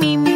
me, me,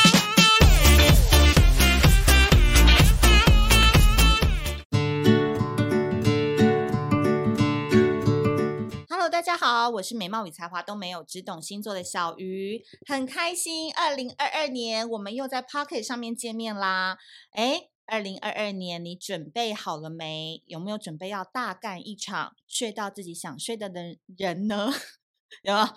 我是美貌与才华都没有，只懂星座的小鱼，很开心。二零二二年，我们又在 Pocket 上面见面啦。诶，二零二二年，你准备好了没？有没有准备要大干一场，睡到自己想睡的人人呢？有没有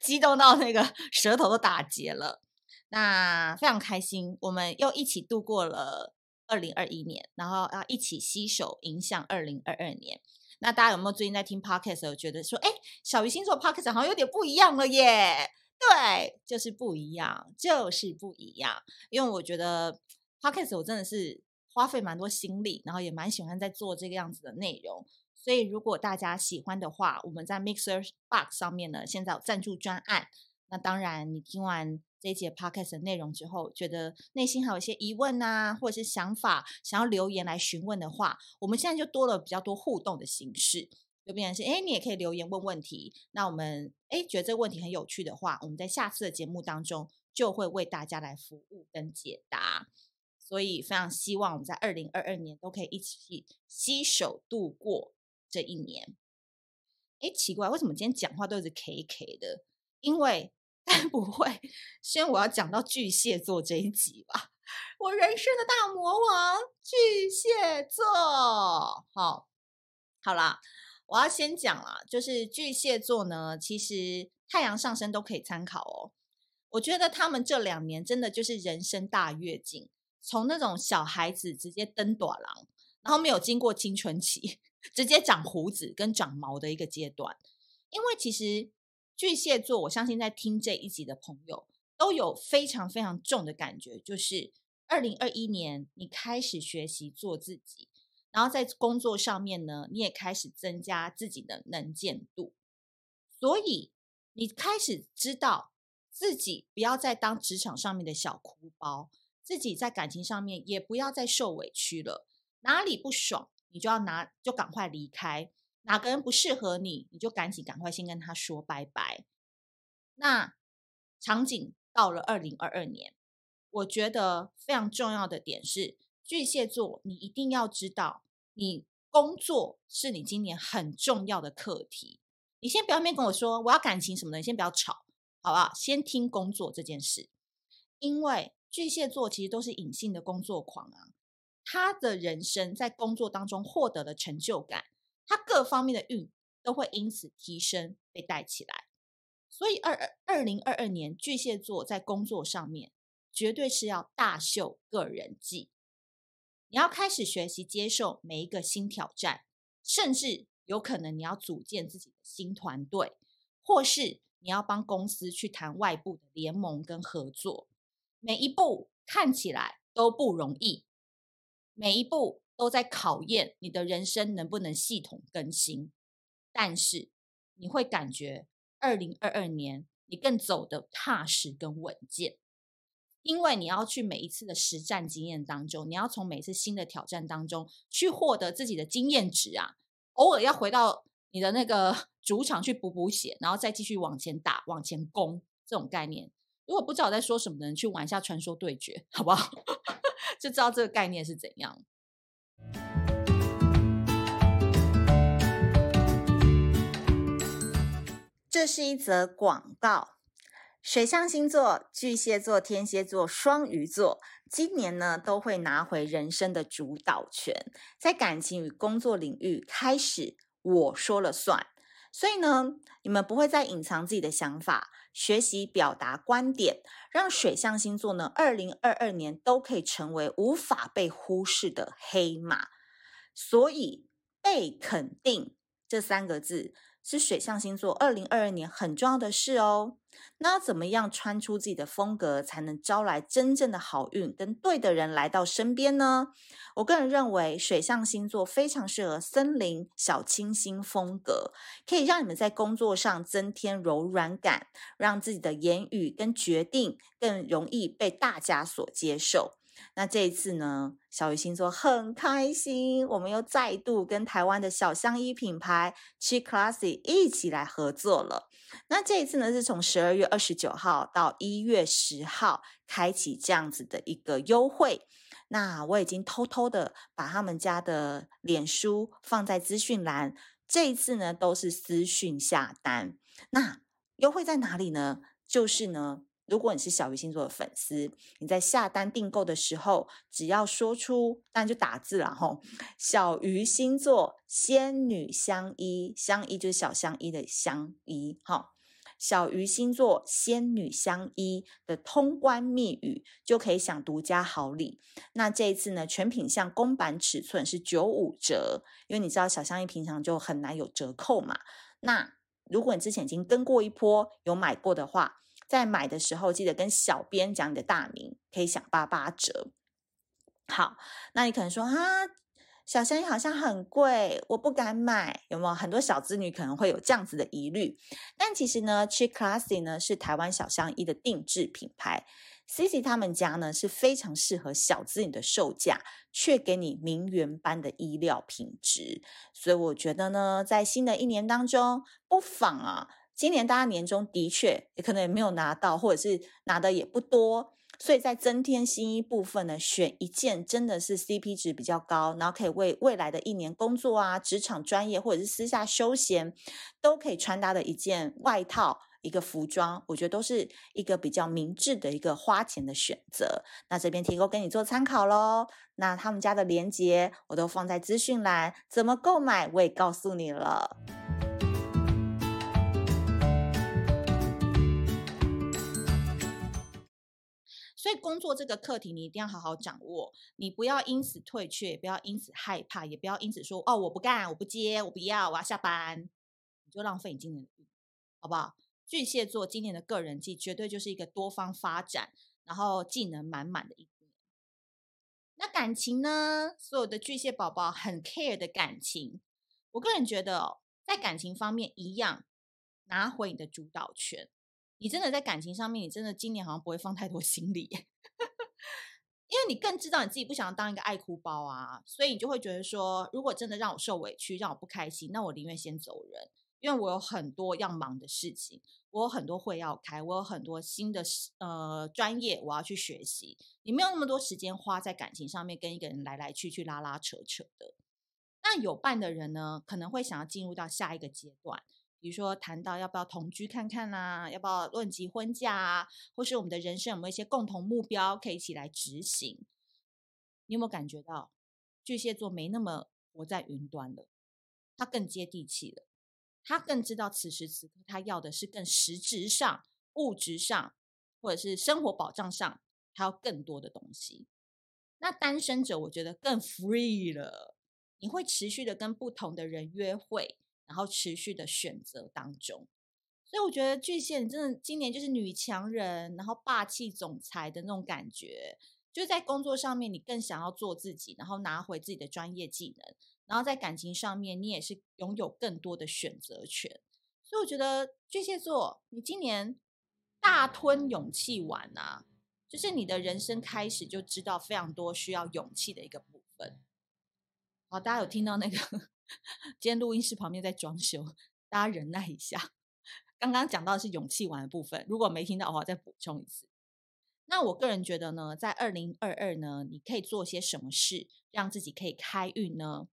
激动到那个 舌头都打结了？那非常开心，我们又一起度过了二零二一年，然后要一起携手迎向二零二二年。那大家有没有最近在听 podcast 有觉得说，哎，小鱼星座 podcast 好像有点不一样了耶？对，就是不一样，就是不一样。因为我觉得 podcast 我真的是花费蛮多心力，然后也蛮喜欢在做这个样子的内容。所以如果大家喜欢的话，我们在 Mixer Box 上面呢，现在有赞助专案。那当然，你听完。这一节 podcast 的内容之后，觉得内心还有一些疑问啊，或者是想法，想要留言来询问的话，我们现在就多了比较多互动的形式，就变成是，哎，你也可以留言问问题。那我们，哎，觉得这个问题很有趣的话，我们在下次的节目当中就会为大家来服务跟解答。所以非常希望我们在二零二二年都可以一起携手度过这一年。哎，奇怪，为什么今天讲话都是 K K 的？因为。不会，先我要讲到巨蟹座这一集吧。我人生的大魔王巨蟹座，好，好啦，我要先讲啦，就是巨蟹座呢，其实太阳上升都可以参考哦。我觉得他们这两年真的就是人生大跃进，从那种小孩子直接登短廊，然后没有经过青春期，直接长胡子跟长毛的一个阶段，因为其实。巨蟹座，我相信在听这一集的朋友都有非常非常重的感觉，就是二零二一年你开始学习做自己，然后在工作上面呢，你也开始增加自己的能见度，所以你开始知道自己不要再当职场上面的小哭包，自己在感情上面也不要再受委屈了，哪里不爽你就要拿就赶快离开。哪个人不适合你，你就赶紧赶快先跟他说拜拜。那场景到了二零二二年，我觉得非常重要的点是，巨蟹座，你一定要知道，你工作是你今年很重要的课题。你先不要面跟我说我要感情什么的，你先不要吵，好不好？先听工作这件事，因为巨蟹座其实都是隐性的工作狂啊，他的人生在工作当中获得了成就感。他各方面的运都会因此提升，被带起来。所以二二二零二二年，巨蟹座在工作上面绝对是要大秀个人技。你要开始学习接受每一个新挑战，甚至有可能你要组建自己的新团队，或是你要帮公司去谈外部的联盟跟合作。每一步看起来都不容易，每一步。都在考验你的人生能不能系统更新，但是你会感觉二零二二年你更走得踏实跟稳健，因为你要去每一次的实战经验当中，你要从每一次新的挑战当中去获得自己的经验值啊，偶尔要回到你的那个 主场去补补血，然后再继续往前打、往前攻这种概念。如果不知道我在说什么的人，去玩一下传说对决，好不好？就知道这个概念是怎样。这是一则广告。水象星座：巨蟹座、天蝎座、双鱼座，今年呢都会拿回人生的主导权，在感情与工作领域开始我说了算。所以呢，你们不会再隐藏自己的想法，学习表达观点，让水象星座呢，二零二二年都可以成为无法被忽视的黑马。所以被肯定这三个字。是水象星座二零二二年很重要的事哦。那怎么样穿出自己的风格，才能招来真正的好运，跟对的人来到身边呢？我个人认为，水象星座非常适合森林小清新风格，可以让你们在工作上增添柔软感，让自己的言语跟决定更容易被大家所接受。那这一次呢，小鱼星座很开心，我们又再度跟台湾的小香衣品牌 Chic Classy 一起来合作了。那这一次呢，是从十二月二十九号到一月十号开启这样子的一个优惠。那我已经偷偷的把他们家的脸书放在资讯栏，这一次呢都是私讯下单。那优惠在哪里呢？就是呢。如果你是小鱼星座的粉丝，你在下单订购的时候，只要说出，当然就打字了吼，小鱼星座仙女相依，相依就是小相依的相依，哈，小鱼星座仙女相依的通关密语就可以享独家好礼。那这一次呢，全品项公版尺寸是九五折，因为你知道小相依平常就很难有折扣嘛。那如果你之前已经跟过一波，有买过的话，在买的时候，记得跟小编讲你的大名，可以享八八折。好，那你可能说啊，小相依好像很贵，我不敢买，有没有？很多小资女可能会有这样子的疑虑。但其实呢，Chic Classy 呢是台湾小香衣的定制品牌，Cici 他们家呢是非常适合小资女的售价，却给你名媛般的衣料品质。所以我觉得呢，在新的一年当中，不妨啊。今年大家年终的确也可能也没有拿到，或者是拿的也不多，所以在增添新衣部分呢，选一件真的是 CP 值比较高，然后可以为未来的一年工作啊、职场专业或者是私下休闲都可以穿搭的一件外套、一个服装，我觉得都是一个比较明智的一个花钱的选择。那这边提供给你做参考喽。那他们家的链接我都放在资讯栏，怎么购买我也告诉你了。所以工作这个课题，你一定要好好掌握。你不要因此退却，也不要因此害怕，也不要因此说哦，我不干，我不接，我不要，我要下班，你就浪费你今年的运，好不好？巨蟹座今年的个人季绝对就是一个多方发展，然后技能满满的一年。那感情呢？所有的巨蟹宝宝很 care 的感情，我个人觉得哦，在感情方面一样，拿回你的主导权。你真的在感情上面，你真的今年好像不会放太多 心理，因为你更知道你自己不想要当一个爱哭包啊，所以你就会觉得说，如果真的让我受委屈，让我不开心，那我宁愿先走人，因为我有很多要忙的事情，我有很多会要开，我有很多新的呃专业我要去学习，你没有那么多时间花在感情上面，跟一个人来来去去拉拉扯扯的。那有伴的人呢，可能会想要进入到下一个阶段。比如说谈到要不要同居看看啊，要不要论及婚嫁啊，或是我们的人生有没有一些共同目标可以一起来执行？你有没有感觉到巨蟹座没那么活在云端了？他更接地气了，他更知道此时此刻他要的是更实质上、物质上，或者是生活保障上，他要更多的东西。那单身者我觉得更 free 了，你会持续的跟不同的人约会。然后持续的选择当中，所以我觉得巨蟹真的今年就是女强人，然后霸气总裁的那种感觉，就在工作上面你更想要做自己，然后拿回自己的专业技能，然后在感情上面你也是拥有更多的选择权，所以我觉得巨蟹座你今年大吞勇气丸啊，就是你的人生开始就知道非常多需要勇气的一个部分。好，大家有听到那个？今天录音室旁边在装修，大家忍耐一下。刚刚讲到的是勇气丸的部分，如果没听到的话，再补充一次。那我个人觉得呢，在二零二二呢，你可以做些什么事，让自己可以开运呢？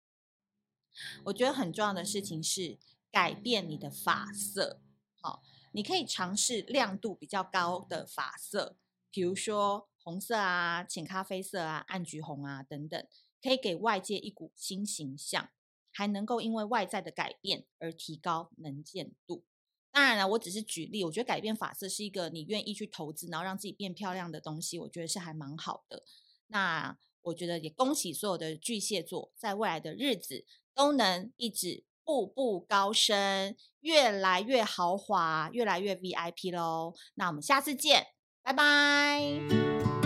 我觉得很重要的事情是改变你的发色。好，你可以尝试亮度比较高的发色，比如说红色啊、浅咖啡色啊、暗橘红啊等等，可以给外界一股新形象。还能够因为外在的改变而提高能见度。当然了，我只是举例。我觉得改变发色是一个你愿意去投资，然后让自己变漂亮的东西。我觉得是还蛮好的。那我觉得也恭喜所有的巨蟹座，在未来的日子都能一直步步高升，越来越豪华，越来越 VIP 喽。那我们下次见，拜拜。